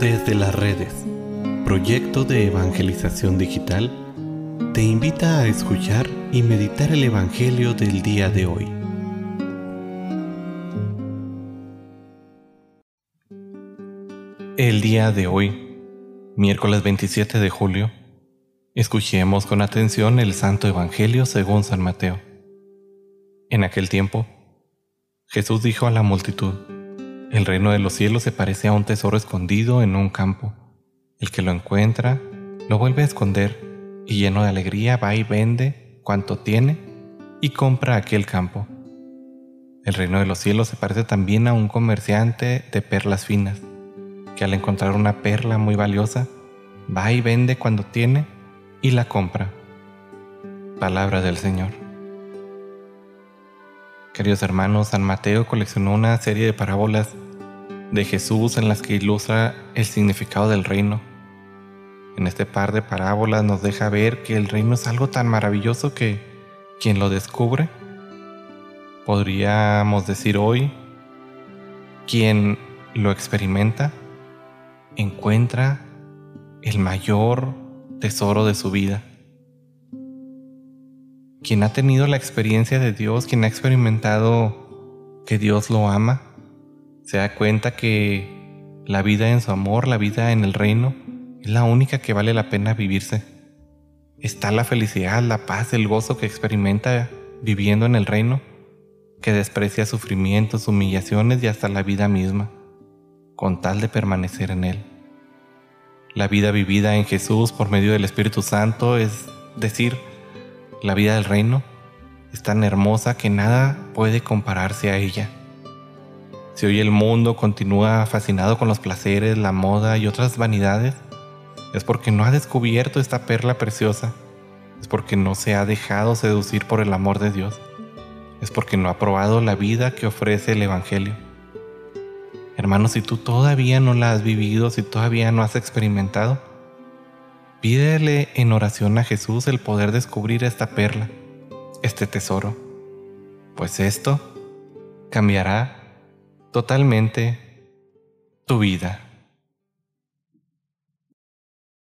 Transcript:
Desde las redes, proyecto de evangelización digital, te invita a escuchar y meditar el Evangelio del día de hoy. El día de hoy, miércoles 27 de julio, escuchemos con atención el Santo Evangelio según San Mateo. En aquel tiempo, Jesús dijo a la multitud, el reino de los cielos se parece a un tesoro escondido en un campo. El que lo encuentra, lo vuelve a esconder y lleno de alegría va y vende cuanto tiene y compra aquel campo. El reino de los cielos se parece también a un comerciante de perlas finas, que al encontrar una perla muy valiosa, va y vende cuando tiene y la compra. Palabra del Señor. Queridos hermanos, San Mateo coleccionó una serie de parábolas de Jesús en las que ilustra el significado del reino. En este par de parábolas nos deja ver que el reino es algo tan maravilloso que quien lo descubre, podríamos decir hoy, quien lo experimenta, encuentra el mayor tesoro de su vida. Quien ha tenido la experiencia de Dios, quien ha experimentado que Dios lo ama, se da cuenta que la vida en su amor, la vida en el reino, es la única que vale la pena vivirse. Está la felicidad, la paz, el gozo que experimenta viviendo en el reino, que desprecia sufrimientos, humillaciones y hasta la vida misma, con tal de permanecer en Él. La vida vivida en Jesús por medio del Espíritu Santo es decir, la vida del reino es tan hermosa que nada puede compararse a ella. Si hoy el mundo continúa fascinado con los placeres, la moda y otras vanidades, es porque no ha descubierto esta perla preciosa, es porque no se ha dejado seducir por el amor de Dios, es porque no ha probado la vida que ofrece el Evangelio. Hermano, si tú todavía no la has vivido, si todavía no has experimentado, pídele en oración a Jesús el poder descubrir esta perla, este tesoro, pues esto cambiará totalmente tu vida.